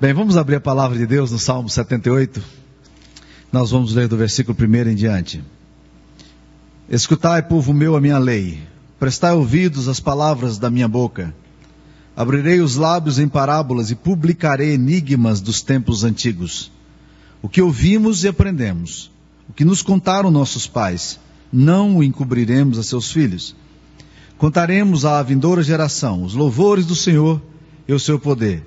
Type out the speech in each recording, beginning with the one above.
Bem, vamos abrir a palavra de Deus no Salmo 78. Nós vamos ler do versículo 1 em diante. Escutai, povo meu, a minha lei. Prestai ouvidos às palavras da minha boca. Abrirei os lábios em parábolas e publicarei enigmas dos tempos antigos. O que ouvimos e aprendemos, o que nos contaram nossos pais, não o encobriremos a seus filhos. Contaremos à vindoura geração os louvores do Senhor e o seu poder,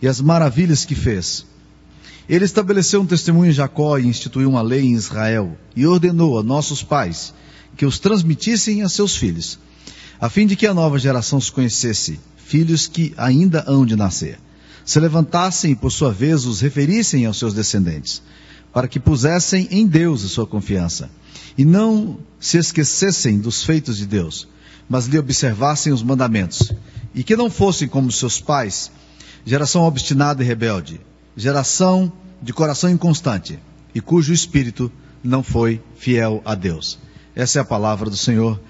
e as maravilhas que fez. Ele estabeleceu um testemunho em Jacó e instituiu uma lei em Israel, e ordenou a nossos pais que os transmitissem a seus filhos, a fim de que a nova geração os conhecesse filhos que ainda hão de nascer, se levantassem e por sua vez os referissem aos seus descendentes, para que pusessem em Deus a sua confiança, e não se esquecessem dos feitos de Deus, mas lhe observassem os mandamentos, e que não fossem como seus pais, geração obstinada e rebelde, geração de coração inconstante, e cujo espírito não foi fiel a Deus. Essa é a palavra do Senhor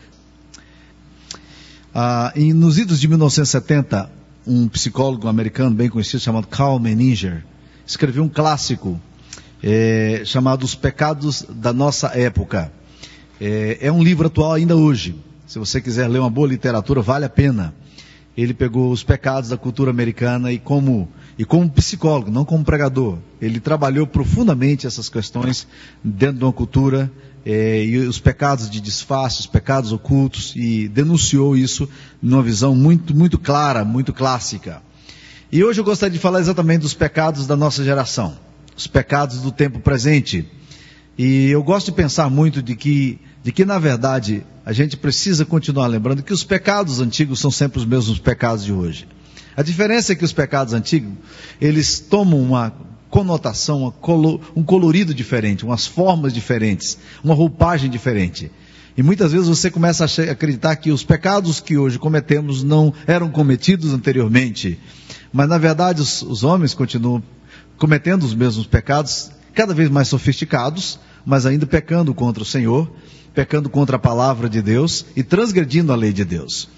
ah, em, nos idos de 1970, um psicólogo americano bem conhecido chamado Carl Menninger escreveu um clássico é, chamado Os Pecados da Nossa Época. É, é um livro atual ainda hoje. Se você quiser ler uma boa literatura, vale a pena. Ele pegou os pecados da cultura americana e como e como psicólogo, não como pregador, ele trabalhou profundamente essas questões dentro de uma cultura é, e os pecados de disfarce, os pecados ocultos, e denunciou isso numa visão muito, muito clara, muito clássica. E hoje eu gostaria de falar exatamente dos pecados da nossa geração, os pecados do tempo presente. E eu gosto de pensar muito de que, de que na verdade, a gente precisa continuar lembrando que os pecados antigos são sempre os mesmos pecados de hoje. A diferença é que os pecados antigos, eles tomam uma conotação, um colorido diferente, umas formas diferentes, uma roupagem diferente. E muitas vezes você começa a acreditar que os pecados que hoje cometemos não eram cometidos anteriormente. Mas na verdade os, os homens continuam cometendo os mesmos pecados, cada vez mais sofisticados, mas ainda pecando contra o Senhor, pecando contra a palavra de Deus e transgredindo a lei de Deus.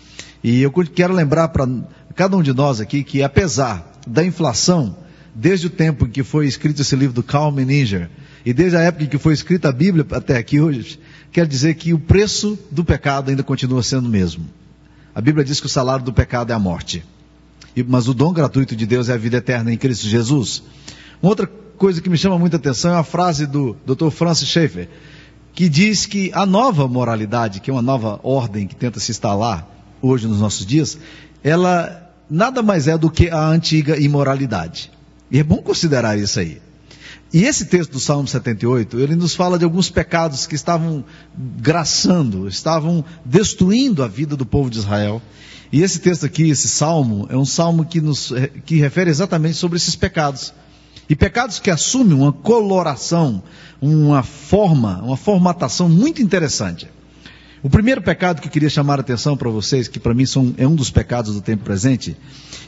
E eu quero lembrar para cada um de nós aqui que apesar da inflação, desde o tempo em que foi escrito esse livro do Carl Menninger, e desde a época em que foi escrita a Bíblia até aqui hoje, quer dizer que o preço do pecado ainda continua sendo o mesmo. A Bíblia diz que o salário do pecado é a morte. Mas o dom gratuito de Deus é a vida eterna em Cristo Jesus. Uma outra coisa que me chama muita atenção é a frase do Dr. Francis Schaeffer, que diz que a nova moralidade, que é uma nova ordem que tenta se instalar hoje nos nossos dias, ela nada mais é do que a antiga imoralidade. E é bom considerar isso aí. E esse texto do Salmo 78, ele nos fala de alguns pecados que estavam graçando, estavam destruindo a vida do povo de Israel. E esse texto aqui, esse salmo, é um salmo que nos que refere exatamente sobre esses pecados. E pecados que assumem uma coloração, uma forma, uma formatação muito interessante. O primeiro pecado que eu queria chamar a atenção para vocês, que para mim são, é um dos pecados do tempo presente,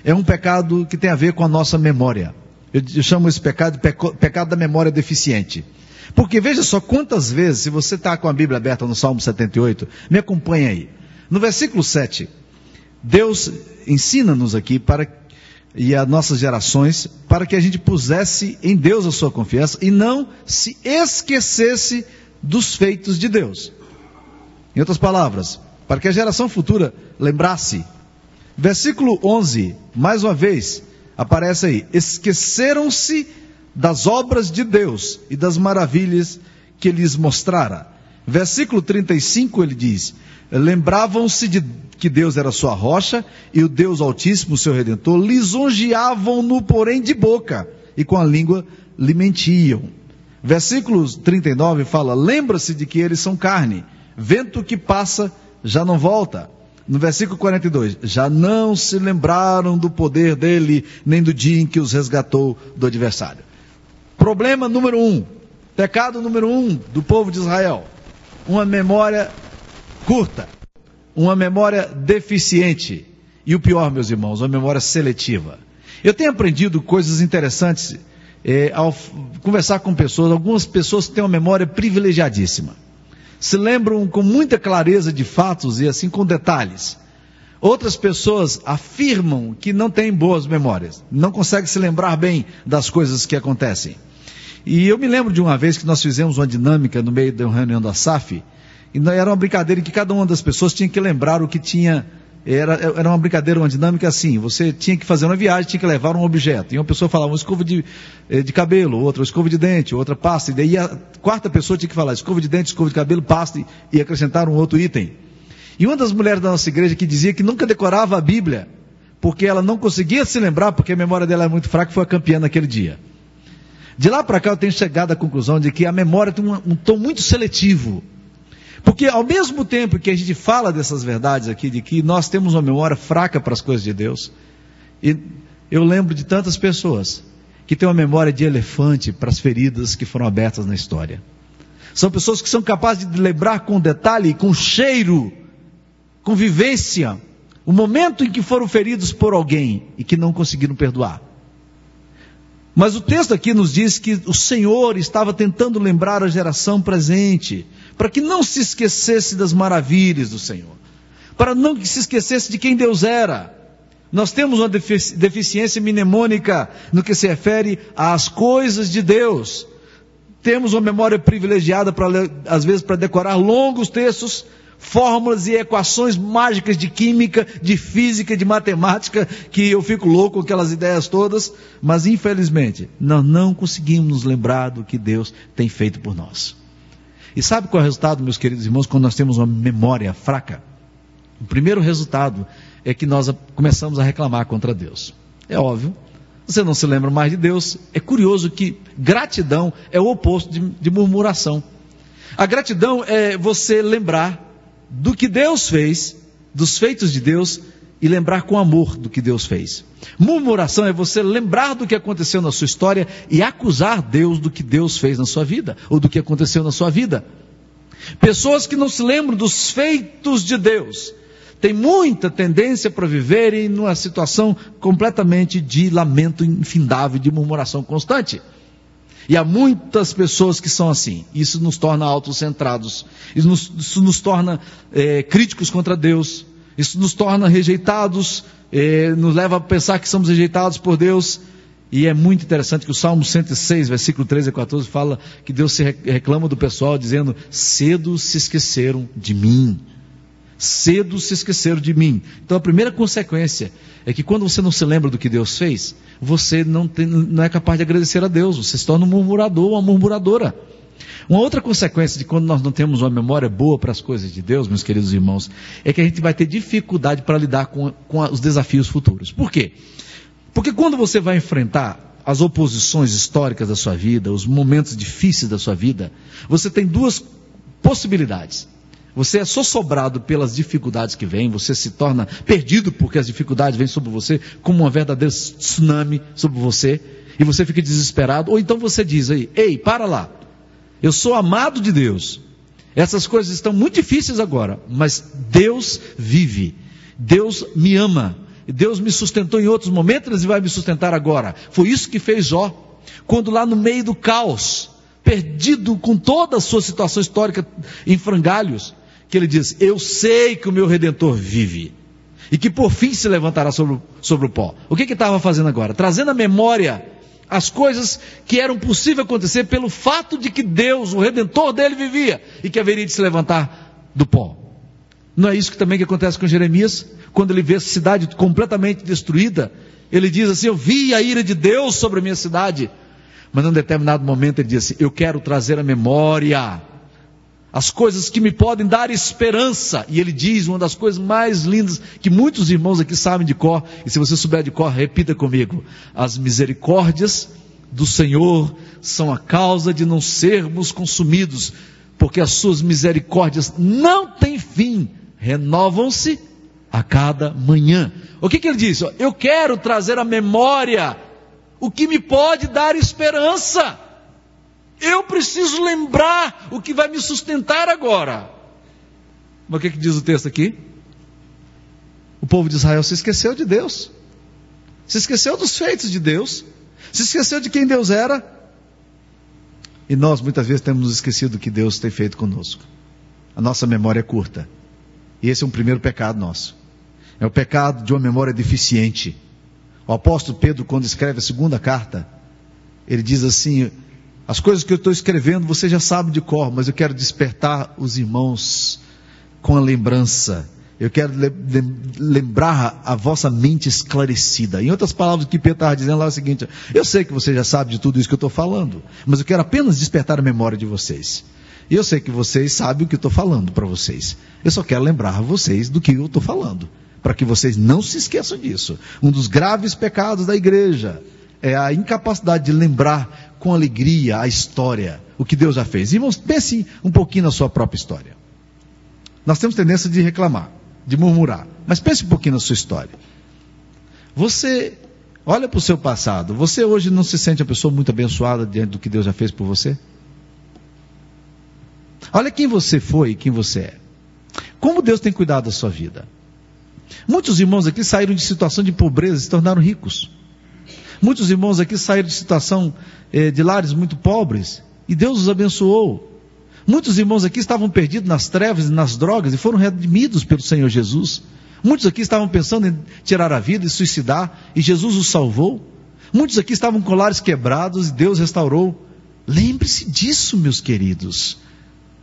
é um pecado que tem a ver com a nossa memória. Eu, eu chamo esse pecado de peco, pecado da memória deficiente. Porque veja só quantas vezes, se você está com a Bíblia aberta no Salmo 78, me acompanha aí. No versículo 7, Deus ensina-nos aqui para e as nossas gerações para que a gente pusesse em Deus a sua confiança e não se esquecesse dos feitos de Deus. Em outras palavras, para que a geração futura lembrasse. Versículo 11, mais uma vez, aparece aí: esqueceram-se das obras de Deus e das maravilhas que lhes mostrara. Versículo 35 ele diz: lembravam-se de que Deus era sua rocha e o Deus Altíssimo, seu redentor, lisonjeavam-no, porém, de boca e com a língua lhe mentiam. Versículo 39 fala: lembra-se de que eles são carne, vento que passa já não volta no versículo 42, já não se lembraram do poder dele, nem do dia em que os resgatou do adversário. Problema número um, pecado número um do povo de Israel: uma memória curta, uma memória deficiente. E o pior, meus irmãos, uma memória seletiva. Eu tenho aprendido coisas interessantes é, ao conversar com pessoas, algumas pessoas têm uma memória privilegiadíssima se lembram com muita clareza de fatos e assim com detalhes. Outras pessoas afirmam que não têm boas memórias, não conseguem se lembrar bem das coisas que acontecem. E eu me lembro de uma vez que nós fizemos uma dinâmica no meio de uma reunião da SAF, e era uma brincadeira em que cada uma das pessoas tinha que lembrar o que tinha. Era, era uma brincadeira, uma dinâmica assim. Você tinha que fazer uma viagem, tinha que levar um objeto. E uma pessoa falava uma escova de, eh, de cabelo, outra escova de dente, outra pasta. E daí a quarta pessoa tinha que falar escova de dente, escova de cabelo, pasta e acrescentar um outro item. E uma das mulheres da nossa igreja que dizia que nunca decorava a Bíblia, porque ela não conseguia se lembrar, porque a memória dela é muito fraca, foi a campeã naquele dia. De lá para cá eu tenho chegado à conclusão de que a memória tem um, um tom muito seletivo. Porque ao mesmo tempo que a gente fala dessas verdades aqui, de que nós temos uma memória fraca para as coisas de Deus, e eu lembro de tantas pessoas que têm uma memória de elefante para as feridas que foram abertas na história. São pessoas que são capazes de lembrar com detalhe, com cheiro, com vivência, o momento em que foram feridos por alguém e que não conseguiram perdoar. Mas o texto aqui nos diz que o Senhor estava tentando lembrar a geração presente, para que não se esquecesse das maravilhas do Senhor, para não que se esquecesse de quem Deus era. Nós temos uma deficiência mnemônica no que se refere às coisas de Deus. Temos uma memória privilegiada para às vezes para decorar longos textos, fórmulas e equações mágicas de química, de física, de matemática, que eu fico louco com aquelas ideias todas, mas infelizmente nós não conseguimos nos lembrar do que Deus tem feito por nós. E sabe qual é o resultado, meus queridos irmãos, quando nós temos uma memória fraca? O primeiro resultado é que nós começamos a reclamar contra Deus. É óbvio, você não se lembra mais de Deus. É curioso que gratidão é o oposto de, de murmuração. A gratidão é você lembrar do que Deus fez, dos feitos de Deus, e lembrar com amor do que Deus fez. Murmuração é você lembrar do que aconteceu na sua história e acusar Deus do que Deus fez na sua vida, ou do que aconteceu na sua vida. Pessoas que não se lembram dos feitos de Deus têm muita tendência para viverem numa situação completamente de lamento infindável, de murmuração constante. E há muitas pessoas que são assim. Isso nos torna autocentrados. Isso nos, isso nos torna é, críticos contra Deus. Isso nos torna rejeitados, é, nos leva a pensar que somos rejeitados por Deus. E é muito interessante que o Salmo 106, versículo 13 a 14, fala que Deus se reclama do pessoal, dizendo: Cedo se esqueceram de mim. Cedo se esqueceram de mim. Então a primeira consequência é que quando você não se lembra do que Deus fez, você não, tem, não é capaz de agradecer a Deus, você se torna um murmurador, uma murmuradora. Uma outra consequência de quando nós não temos uma memória boa para as coisas de Deus, meus queridos irmãos, é que a gente vai ter dificuldade para lidar com, com os desafios futuros. Por quê? Porque quando você vai enfrentar as oposições históricas da sua vida, os momentos difíceis da sua vida, você tem duas possibilidades. Você é sossobrado pelas dificuldades que vêm, você se torna perdido porque as dificuldades vêm sobre você, como uma verdadeira tsunami sobre você, e você fica desesperado. Ou então você diz aí: Ei, para lá, eu sou amado de Deus. Essas coisas estão muito difíceis agora, mas Deus vive, Deus me ama, Deus me sustentou em outros momentos e vai me sustentar agora. Foi isso que fez Jó, quando lá no meio do caos, perdido com toda a sua situação histórica em frangalhos, que ele diz: Eu sei que o meu redentor vive e que por fim se levantará sobre, sobre o pó. O que, que estava fazendo agora? Trazendo a memória as coisas que eram possíveis acontecer pelo fato de que Deus, o redentor dele, vivia e que haveria de se levantar do pó. Não é isso que também que acontece com Jeremias? Quando ele vê a cidade completamente destruída, ele diz assim: Eu vi a ira de Deus sobre a minha cidade. Mas num determinado momento ele diz assim: Eu quero trazer a memória as coisas que me podem dar esperança. E ele diz uma das coisas mais lindas que muitos irmãos aqui sabem de cor, e se você souber de cor, repita comigo: as misericórdias do Senhor são a causa de não sermos consumidos, porque as suas misericórdias não têm fim, renovam-se a cada manhã. O que, que ele diz? Eu quero trazer à memória o que me pode dar esperança. Eu preciso lembrar o que vai me sustentar agora. Mas o que, que diz o texto aqui? O povo de Israel se esqueceu de Deus, se esqueceu dos feitos de Deus, se esqueceu de quem Deus era. E nós muitas vezes temos nos esquecido do que Deus tem feito conosco. A nossa memória é curta. E esse é um primeiro pecado nosso. É o pecado de uma memória deficiente. O apóstolo Pedro, quando escreve a segunda carta, ele diz assim: As coisas que eu estou escrevendo você já sabe de cor, mas eu quero despertar os irmãos com a lembrança. Eu quero lembrar a vossa mente esclarecida. Em outras palavras, o que Pedro estava dizendo lá é o seguinte: Eu sei que você já sabe de tudo isso que eu estou falando, mas eu quero apenas despertar a memória de vocês. E eu sei que vocês sabem o que eu estou falando para vocês. Eu só quero lembrar vocês do que eu estou falando, para que vocês não se esqueçam disso. Um dos graves pecados da igreja é a incapacidade de lembrar com alegria a história, o que Deus já fez. Irmãos, pense um pouquinho na sua própria história. Nós temos tendência de reclamar, de murmurar, mas pense um pouquinho na sua história. Você olha para o seu passado, você hoje não se sente uma pessoa muito abençoada diante do que Deus já fez por você? Olha quem você foi e quem você é. Como Deus tem cuidado da sua vida. Muitos irmãos aqui saíram de situação de pobreza e se tornaram ricos. Muitos irmãos aqui saíram de situação eh, de lares muito pobres e Deus os abençoou. Muitos irmãos aqui estavam perdidos nas trevas e nas drogas e foram redimidos pelo Senhor Jesus. Muitos aqui estavam pensando em tirar a vida e suicidar e Jesus os salvou. Muitos aqui estavam com lares quebrados e Deus restaurou. Lembre-se disso, meus queridos.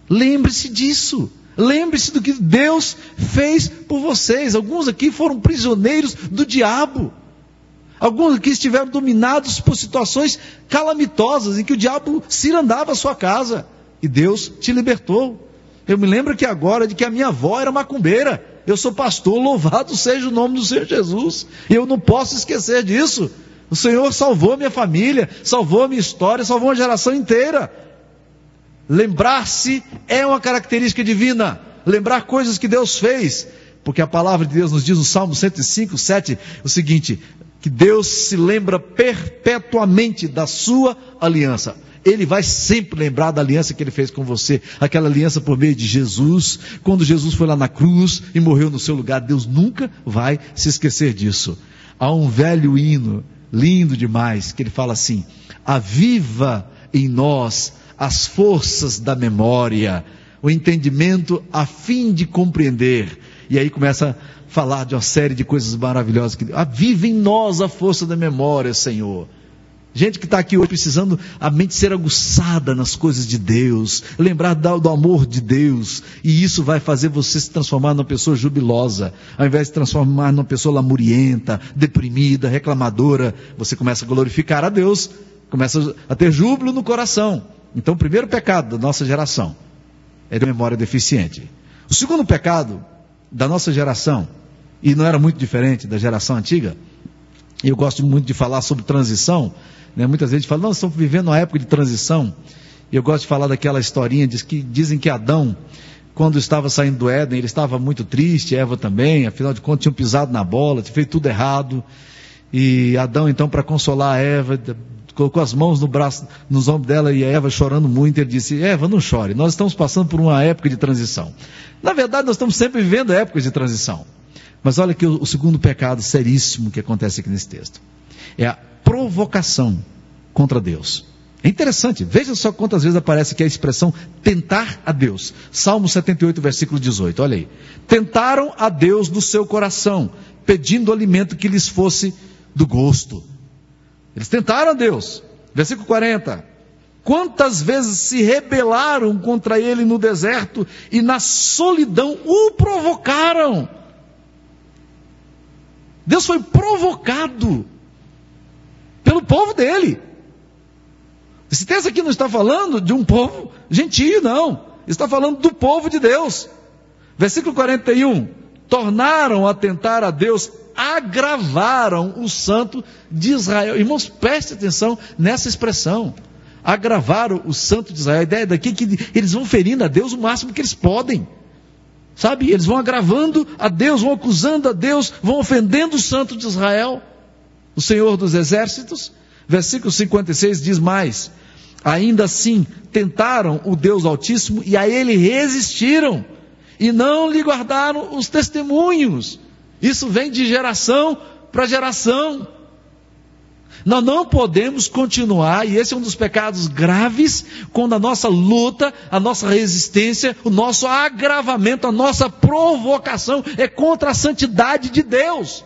Lembre-se disso. Lembre-se do que Deus fez por vocês. Alguns aqui foram prisioneiros do diabo. Alguns aqui estiveram dominados por situações calamitosas em que o diabo cirandava a sua casa. E Deus te libertou. Eu me lembro que agora de que a minha avó era macumbeira. Eu sou pastor, louvado seja o nome do Senhor Jesus. E eu não posso esquecer disso. O Senhor salvou minha família, salvou minha história, salvou uma geração inteira. Lembrar-se é uma característica divina. Lembrar coisas que Deus fez. Porque a palavra de Deus nos diz no Salmo 105, 7, o seguinte: que Deus se lembra perpetuamente da sua aliança. Ele vai sempre lembrar da aliança que ele fez com você, aquela aliança por meio de Jesus, quando Jesus foi lá na cruz e morreu no seu lugar. Deus nunca vai se esquecer disso. Há um velho hino, lindo demais, que ele fala assim: Aviva em nós as forças da memória, o entendimento a fim de compreender. E aí começa a falar de uma série de coisas maravilhosas que aviva em nós a força da memória, Senhor. Gente que está aqui hoje precisando a mente ser aguçada nas coisas de Deus, lembrar do, do, amor de Deus, e isso vai fazer você se transformar numa pessoa jubilosa, ao invés de transformar numa pessoa lamurienta, deprimida, reclamadora, você começa a glorificar a Deus, começa a ter júbilo no coração. Então, o primeiro pecado da nossa geração é de memória deficiente. O segundo pecado da nossa geração, e não era muito diferente da geração antiga, eu gosto muito de falar sobre transição, né? muitas vezes fala, não, estamos vivendo uma época de transição, e eu gosto de falar daquela historinha, diz que, dizem que Adão, quando estava saindo do Éden, ele estava muito triste, Eva também, afinal de contas tinham pisado na bola, tinham feito tudo errado, e Adão então para consolar Eva, colocou as mãos no braço, nos ombros dela e a Eva chorando muito, ele disse: Eva, não chore, nós estamos passando por uma época de transição. Na verdade, nós estamos sempre vivendo épocas de transição. Mas olha que o, segundo pecado seríssimo que acontece aqui nesse texto é a provocação contra Deus. É interessante, veja só quantas vezes aparece aqui a expressão tentar a Deus. Salmo 78, versículo 18, olha aí. Tentaram a Deus do seu coração, pedindo alimento que lhes fosse do gosto. Eles tentaram a Deus. Versículo 40. Quantas vezes se rebelaram contra ele no deserto e na solidão o provocaram. Deus foi provocado pelo povo dele. Esse texto aqui não está falando de um povo gentio, não. Está falando do povo de Deus. Versículo 41. Tornaram a tentar a Deus agravaram o santo de Israel. Irmãos, preste atenção nessa expressão. Agravaram o santo de Israel. A ideia daqui é que eles vão ferindo a Deus o máximo que eles podem. Sabe? Eles vão agravando a Deus, vão acusando a Deus, vão ofendendo o santo de Israel, o Senhor dos exércitos. Versículo 56 diz mais: Ainda assim, tentaram o Deus Altíssimo e a ele resistiram, e não lhe guardaram os testemunhos. Isso vem de geração para geração. Nós não podemos continuar, e esse é um dos pecados graves, quando a nossa luta, a nossa resistência, o nosso agravamento, a nossa provocação é contra a santidade de Deus.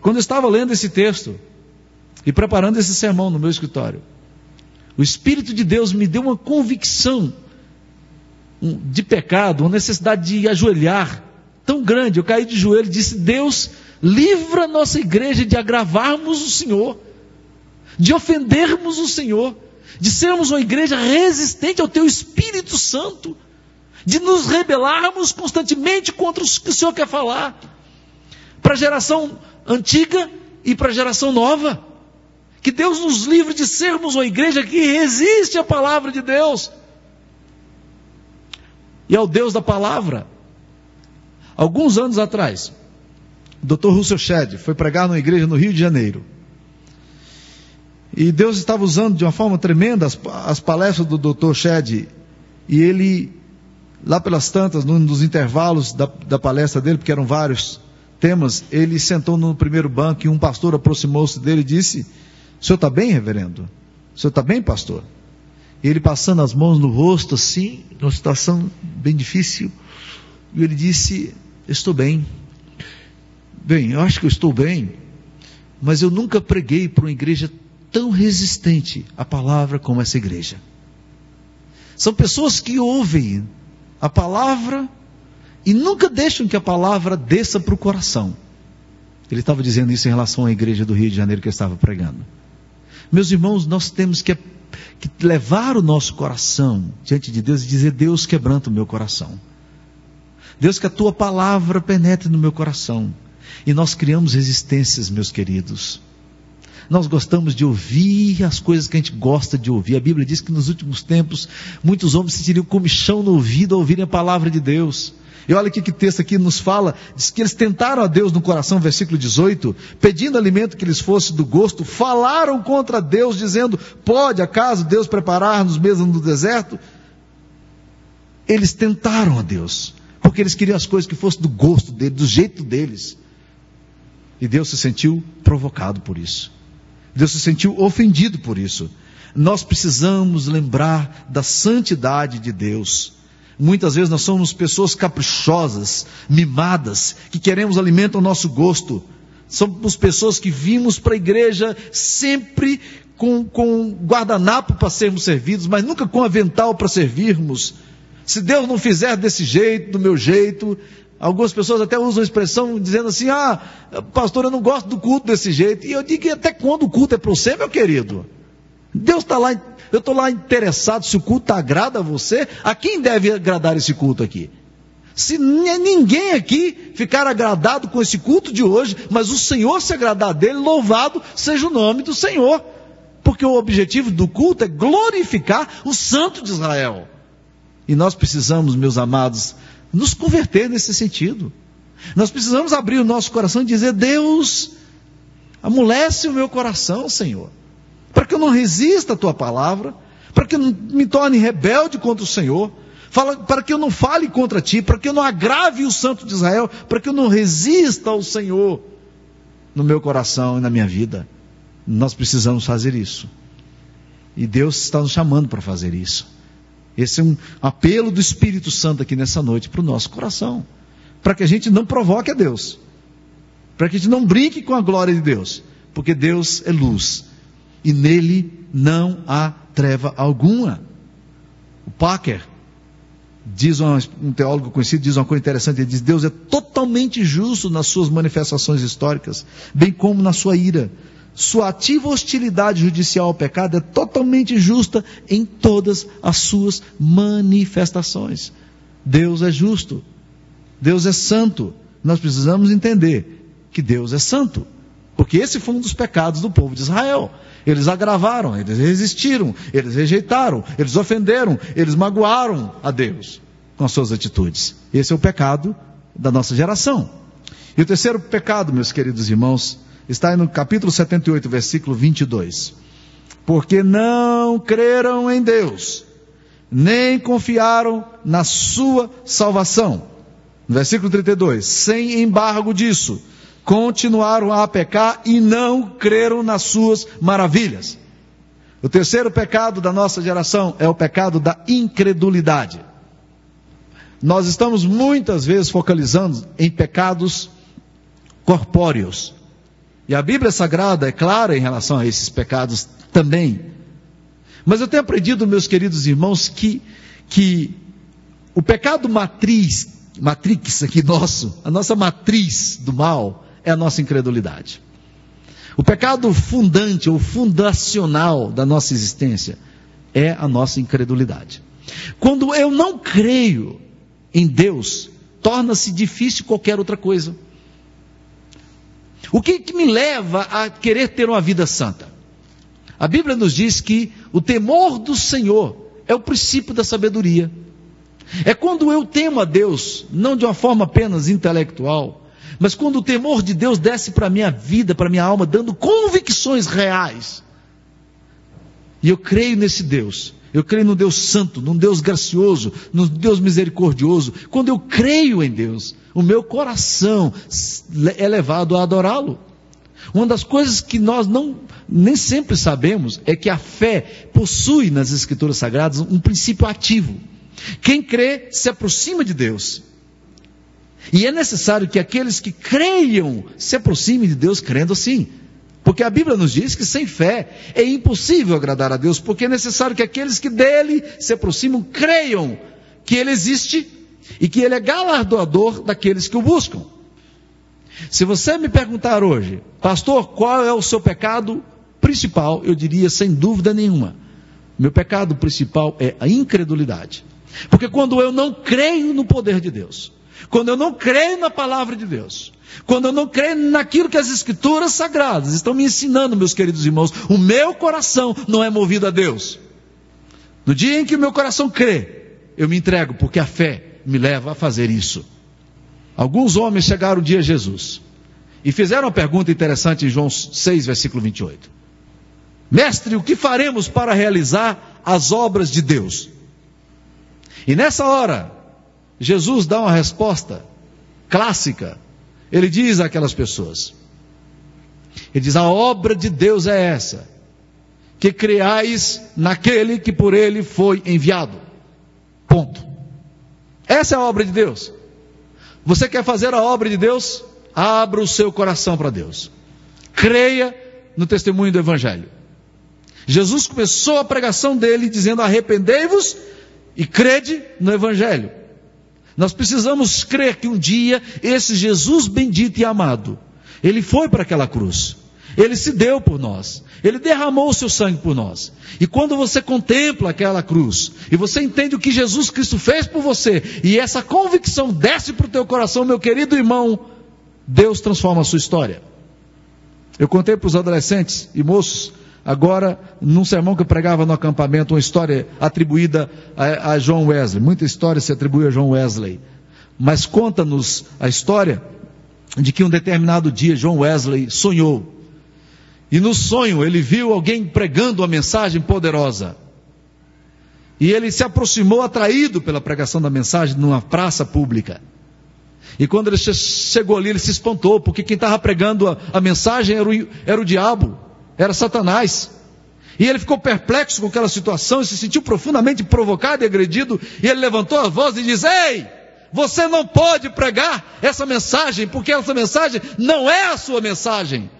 Quando eu estava lendo esse texto e preparando esse sermão no meu escritório, o Espírito de Deus me deu uma convicção de pecado, uma necessidade de ajoelhar tão grande. Eu caí de joelho e disse: Deus, livra nossa igreja de agravarmos o Senhor, de ofendermos o Senhor, de sermos uma igreja resistente ao Teu Espírito Santo, de nos rebelarmos constantemente contra o que o Senhor quer falar, para a geração antiga e para a geração nova. Que Deus nos livre de sermos uma igreja que resiste à palavra de Deus e ao Deus da palavra. Alguns anos atrás, o Dr. Russell Shedd foi pregar numa igreja no Rio de Janeiro. E Deus estava usando de uma forma tremenda as, as palestras do Dr. Shedd. E ele, lá pelas tantas, num dos intervalos da, da palestra dele, porque eram vários temas, ele sentou no primeiro banco e um pastor aproximou-se dele e disse: O senhor está bem, reverendo? O senhor está bem, pastor? E ele passando as mãos no rosto, assim, numa situação bem difícil, e ele disse: Estou bem. Bem, eu acho que eu estou bem, mas eu nunca preguei para uma igreja tão resistente à palavra como essa igreja. São pessoas que ouvem a palavra e nunca deixam que a palavra desça para o coração. Ele estava dizendo isso em relação à igreja do Rio de Janeiro que eu estava pregando. Meus irmãos, nós temos que, que levar o nosso coração diante de Deus e dizer: Deus, quebranta o meu coração. Deus, que a tua palavra penetre no meu coração. E nós criamos resistências, meus queridos. Nós gostamos de ouvir as coisas que a gente gosta de ouvir. A Bíblia diz que nos últimos tempos muitos homens se sentiriam comichão no ouvido ao ouvirem a palavra de Deus. E olha aqui que texto aqui nos fala, diz que eles tentaram a Deus no coração, versículo 18, pedindo alimento que lhes fosse do gosto, falaram contra Deus, dizendo: Pode acaso Deus preparar-nos mesmo no deserto? Eles tentaram a Deus, porque eles queriam as coisas que fossem do gosto dele, do jeito deles. E Deus se sentiu provocado por isso. Deus se sentiu ofendido por isso. Nós precisamos lembrar da santidade de Deus. Muitas vezes nós somos pessoas caprichosas, mimadas, que queremos alimento ao nosso gosto. Somos pessoas que vimos para a igreja sempre com, com guardanapo para sermos servidos, mas nunca com avental para servirmos. Se Deus não fizer desse jeito, do meu jeito, algumas pessoas até usam a expressão dizendo assim: ah, pastor, eu não gosto do culto desse jeito. E eu digo: até quando o culto é para você, meu querido? Deus está lá, eu estou lá interessado se o culto agrada a você. A quem deve agradar esse culto aqui? Se ninguém aqui ficar agradado com esse culto de hoje, mas o Senhor se agradar dele, louvado seja o nome do Senhor. Porque o objetivo do culto é glorificar o Santo de Israel. E nós precisamos, meus amados, nos converter nesse sentido. Nós precisamos abrir o nosso coração e dizer: Deus, amolece o meu coração, Senhor para que eu não resista à tua palavra, para que eu não me torne rebelde contra o Senhor, para que eu não fale contra ti, para que eu não agrave o santo de Israel, para que eu não resista ao Senhor no meu coração e na minha vida. Nós precisamos fazer isso. E Deus está nos chamando para fazer isso. Esse é um apelo do Espírito Santo aqui nessa noite para o nosso coração. Para que a gente não provoque a Deus. Para que a gente não brinque com a glória de Deus. Porque Deus é luz e nele não há treva alguma. O Packer diz um teólogo conhecido diz uma coisa interessante, ele diz: Deus é totalmente justo nas suas manifestações históricas, bem como na sua ira. Sua ativa hostilidade judicial ao pecado é totalmente justa em todas as suas manifestações. Deus é justo. Deus é santo. Nós precisamos entender que Deus é santo. Porque esse foi um dos pecados do povo de Israel. Eles agravaram, eles resistiram, eles rejeitaram, eles ofenderam, eles magoaram a Deus com as suas atitudes. Esse é o pecado da nossa geração. E o terceiro pecado, meus queridos irmãos, está no capítulo 78, versículo 22. Porque não creram em Deus, nem confiaram na sua salvação. Versículo 32, sem embargo disso, continuaram a pecar e não creram nas suas maravilhas. O terceiro pecado da nossa geração é o pecado da incredulidade. Nós estamos muitas vezes focalizando em pecados corpóreos. E a Bíblia Sagrada é clara em relação a esses pecados também. Mas eu tenho aprendido, meus queridos irmãos, que, que o pecado matriz, matrix aqui nosso, a nossa matriz do mal, é a nossa incredulidade. O pecado fundante ou fundacional da nossa existência é a nossa incredulidade. Quando eu não creio em Deus, torna-se difícil qualquer outra coisa. O que, que me leva a querer ter uma vida santa? A Bíblia nos diz que o temor do Senhor é o princípio da sabedoria. É quando eu temo a Deus, não de uma forma apenas intelectual, mas quando o temor de Deus desce para a minha vida, para a minha alma, dando convicções reais. E eu creio nesse Deus. Eu creio no Deus Santo, num Deus gracioso, num Deus misericordioso. Quando eu creio em Deus, o meu coração é levado a adorá-lo. Uma das coisas que nós não nem sempre sabemos é que a fé possui nas Escrituras Sagradas um princípio ativo. Quem crê se aproxima de Deus. E é necessário que aqueles que creiam se aproximem de Deus crendo assim. Porque a Bíblia nos diz que sem fé é impossível agradar a Deus, porque é necessário que aqueles que dele se aproximam creiam que ele existe e que ele é galardoador daqueles que o buscam. Se você me perguntar hoje, pastor, qual é o seu pecado principal? Eu diria sem dúvida nenhuma. Meu pecado principal é a incredulidade. Porque quando eu não creio no poder de Deus, quando eu não creio na palavra de Deus, quando eu não creio naquilo que as escrituras sagradas estão me ensinando, meus queridos irmãos, o meu coração não é movido a Deus. No dia em que o meu coração crê, eu me entrego, porque a fé me leva a fazer isso. Alguns homens chegaram um dia a Jesus e fizeram uma pergunta interessante em João 6, versículo 28. Mestre, o que faremos para realizar as obras de Deus? E nessa hora, Jesus dá uma resposta clássica. Ele diz àquelas pessoas: Ele diz, a obra de Deus é essa, que creais naquele que por ele foi enviado. Ponto. Essa é a obra de Deus. Você quer fazer a obra de Deus? Abra o seu coração para Deus. Creia no testemunho do Evangelho. Jesus começou a pregação dele dizendo: Arrependei-vos e crede no Evangelho. Nós precisamos crer que um dia esse Jesus bendito e amado, ele foi para aquela cruz. Ele se deu por nós. Ele derramou o seu sangue por nós. E quando você contempla aquela cruz, e você entende o que Jesus Cristo fez por você, e essa convicção desce para o teu coração, meu querido irmão, Deus transforma a sua história. Eu contei para os adolescentes e moços Agora, num sermão que eu pregava no acampamento, uma história atribuída a, a João Wesley. Muita história se atribui a João Wesley. Mas conta-nos a história de que um determinado dia João Wesley sonhou. E no sonho ele viu alguém pregando uma mensagem poderosa. E ele se aproximou atraído pela pregação da mensagem numa praça pública. E quando ele chegou ali, ele se espantou, porque quem estava pregando a, a mensagem era o, era o diabo era Satanás. E ele ficou perplexo com aquela situação e se sentiu profundamente provocado e agredido. E ele levantou a voz e disse: Ei, você não pode pregar essa mensagem, porque essa mensagem não é a sua mensagem.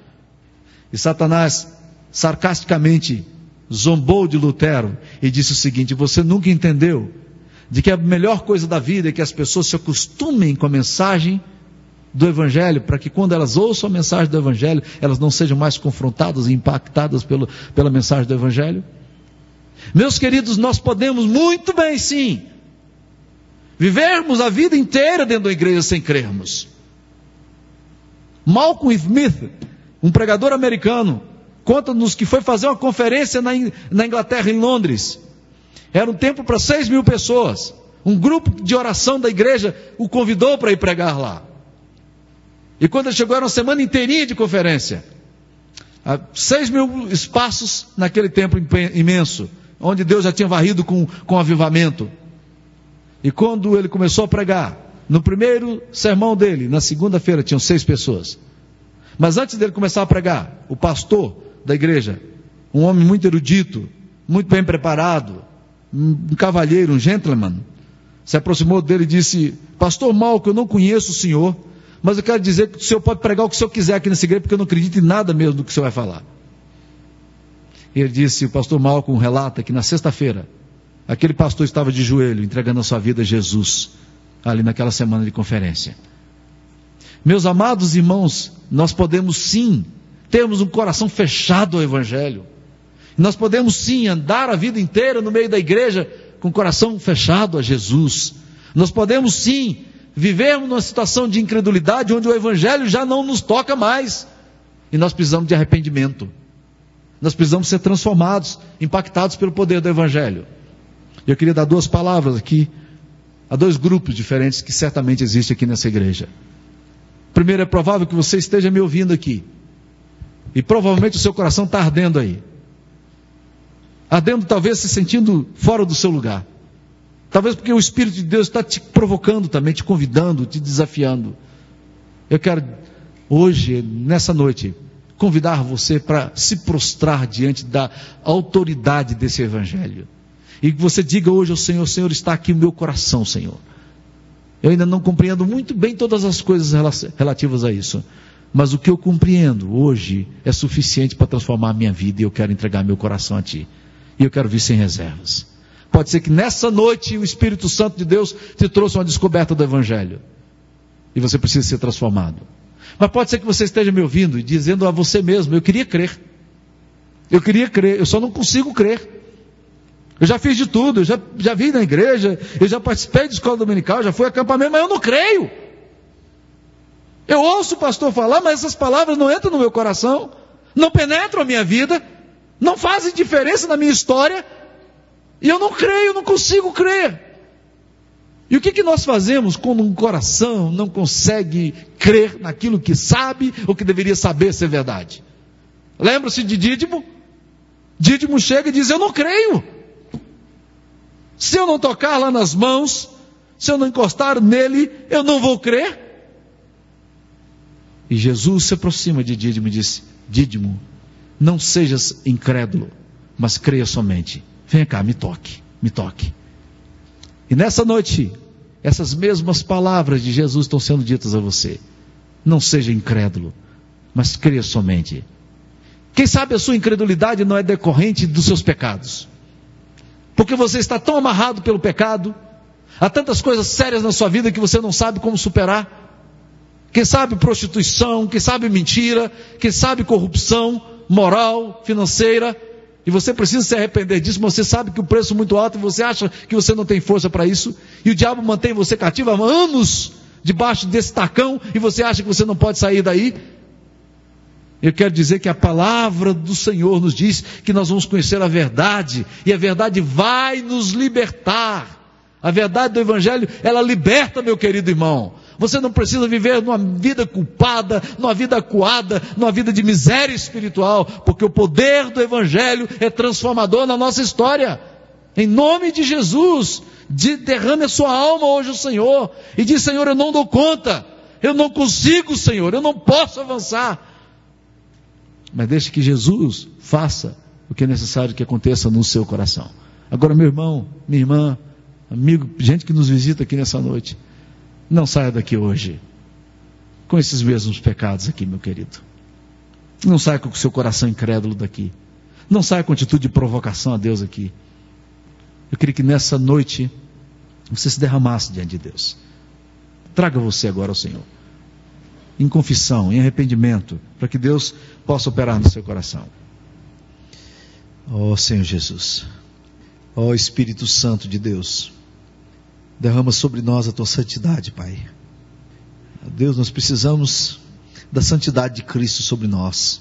E Satanás, sarcasticamente, zombou de Lutero e disse o seguinte: Você nunca entendeu de que a melhor coisa da vida é que as pessoas se acostumem com a mensagem do Evangelho, para que quando elas ouçam a mensagem do Evangelho, elas não sejam mais confrontadas e impactadas pelo, pela mensagem do Evangelho? Meus queridos, nós podemos muito bem, sim, vivermos a vida inteira dentro da igreja sem crermos. Malcolm Smith, um pregador americano, conta-nos que foi fazer uma conferência na, na Inglaterra, em Londres. Era um tempo para seis mil pessoas. Um grupo de oração da igreja o convidou para ir pregar lá. E quando ele chegou, era uma semana inteirinha de conferência. Há seis mil espaços naquele templo imenso, onde Deus já tinha varrido com, com avivamento. E quando ele começou a pregar, no primeiro sermão dele, na segunda-feira, tinham seis pessoas. Mas antes dele começar a pregar, o pastor da igreja, um homem muito erudito, muito bem preparado, um cavalheiro, um gentleman, se aproximou dele e disse: Pastor Malco, eu não conheço o senhor, mas eu quero dizer que o senhor pode pregar o que o senhor quiser aqui nessa igreja, porque eu não acredito em nada mesmo do que o senhor vai falar. Ele disse: O pastor Malcolm relata que na sexta-feira, aquele pastor estava de joelho, entregando a sua vida a Jesus, ali naquela semana de conferência. Meus amados irmãos, nós podemos sim termos um coração fechado ao Evangelho. Nós podemos sim andar a vida inteira no meio da igreja com o coração fechado a Jesus. Nós podemos sim vivermos numa situação de incredulidade onde o Evangelho já não nos toca mais. E nós precisamos de arrependimento. Nós precisamos ser transformados, impactados pelo poder do Evangelho. Eu queria dar duas palavras aqui a dois grupos diferentes que certamente existem aqui nessa igreja. Primeiro, é provável que você esteja me ouvindo aqui. E provavelmente o seu coração está ardendo aí. Ardendo, talvez se sentindo fora do seu lugar. Talvez porque o Espírito de Deus está te provocando também, te convidando, te desafiando. Eu quero, hoje, nessa noite, convidar você para se prostrar diante da autoridade desse Evangelho. E que você diga hoje ao Senhor: Senhor, está aqui o meu coração, Senhor. Eu ainda não compreendo muito bem todas as coisas relativas a isso. Mas o que eu compreendo hoje é suficiente para transformar a minha vida e eu quero entregar meu coração a Ti. E eu quero vir sem reservas. Pode ser que nessa noite o Espírito Santo de Deus te trouxe uma descoberta do Evangelho. E você precisa ser transformado. Mas pode ser que você esteja me ouvindo e dizendo a você mesmo: eu queria crer. Eu queria crer, eu só não consigo crer. Eu já fiz de tudo, eu já, já vim na igreja, eu já participei de escola dominical, já fui acampamento, mas eu não creio. Eu ouço o pastor falar, mas essas palavras não entram no meu coração, não penetram a minha vida, não fazem diferença na minha história, e eu não creio, não consigo crer. E o que, que nós fazemos quando um coração não consegue crer naquilo que sabe ou que deveria saber ser verdade? Lembra-se de Dídimo? Dídimo chega e diz: Eu não creio. Se eu não tocar lá nas mãos, se eu não encostar nele, eu não vou crer. E Jesus se aproxima de Dídimo e disse: Dídimo, não sejas incrédulo, mas creia somente. Venha cá, me toque, me toque. E nessa noite, essas mesmas palavras de Jesus estão sendo ditas a você. Não seja incrédulo, mas creia somente. Quem sabe a sua incredulidade não é decorrente dos seus pecados. Porque você está tão amarrado pelo pecado, há tantas coisas sérias na sua vida que você não sabe como superar. Quem sabe prostituição, quem sabe mentira, quem sabe corrupção moral, financeira, e você precisa se arrepender disso, mas você sabe que o preço é muito alto e você acha que você não tem força para isso, e o diabo mantém você cativo há anos debaixo desse tacão e você acha que você não pode sair daí. Eu quero dizer que a palavra do Senhor nos diz que nós vamos conhecer a verdade e a verdade vai nos libertar. A verdade do Evangelho, ela liberta, meu querido irmão. Você não precisa viver numa vida culpada, numa vida acuada, numa vida de miséria espiritual, porque o poder do Evangelho é transformador na nossa história. Em nome de Jesus, de, derrame a sua alma hoje o Senhor e diz: Senhor, eu não dou conta, eu não consigo, Senhor, eu não posso avançar. Mas deixe que Jesus faça o que é necessário que aconteça no seu coração. Agora, meu irmão, minha irmã, amigo, gente que nos visita aqui nessa noite, não saia daqui hoje com esses mesmos pecados aqui, meu querido. Não saia com o seu coração incrédulo daqui. Não saia com atitude de provocação a Deus aqui. Eu queria que nessa noite você se derramasse diante de Deus. Traga você agora ao Senhor. Em confissão, em arrependimento, para que Deus possa operar no seu coração. Ó oh, Senhor Jesus. Ó oh, Espírito Santo de Deus. Derrama sobre nós a tua santidade, Pai. Deus, nós precisamos da santidade de Cristo sobre nós.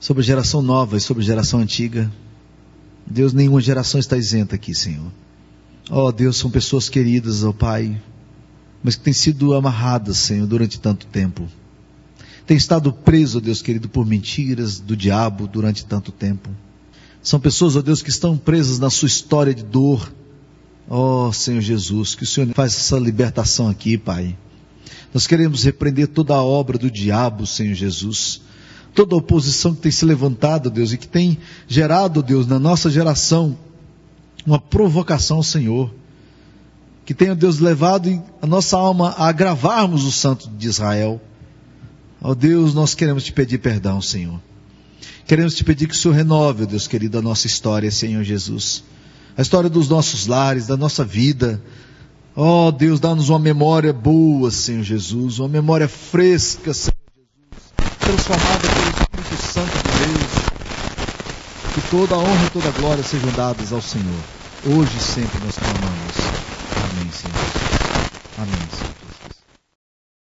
Sobre a geração nova e sobre a geração antiga. Deus, nenhuma geração está isenta aqui, Senhor. Ó oh, Deus, são pessoas queridas, ó oh, Pai, mas que têm sido amarradas, Senhor, durante tanto tempo. Tem estado preso, Deus querido, por mentiras do diabo durante tanto tempo. São pessoas, ó Deus, que estão presas na sua história de dor, Ó oh, Senhor Jesus, que o Senhor faça essa libertação aqui, Pai. Nós queremos repreender toda a obra do diabo, Senhor Jesus. Toda a oposição que tem se levantado, Deus, e que tem gerado, Deus, na nossa geração, uma provocação ao Senhor. Que tenha, Deus, levado a nossa alma a agravarmos o santo de Israel. Ó Deus, nós queremos te pedir perdão, Senhor. Queremos te pedir que o Senhor renove, ó Deus querido, a nossa história, Senhor Jesus. A história dos nossos lares, da nossa vida, Ó oh, Deus, dá-nos uma memória boa, Senhor Jesus, uma memória fresca, Senhor Jesus, transformada pelo Espírito Santo de Deus. Que toda a honra e toda a glória sejam dadas ao Senhor. Hoje e sempre nós clamamos. Amém, Senhor. Amém, Senhor.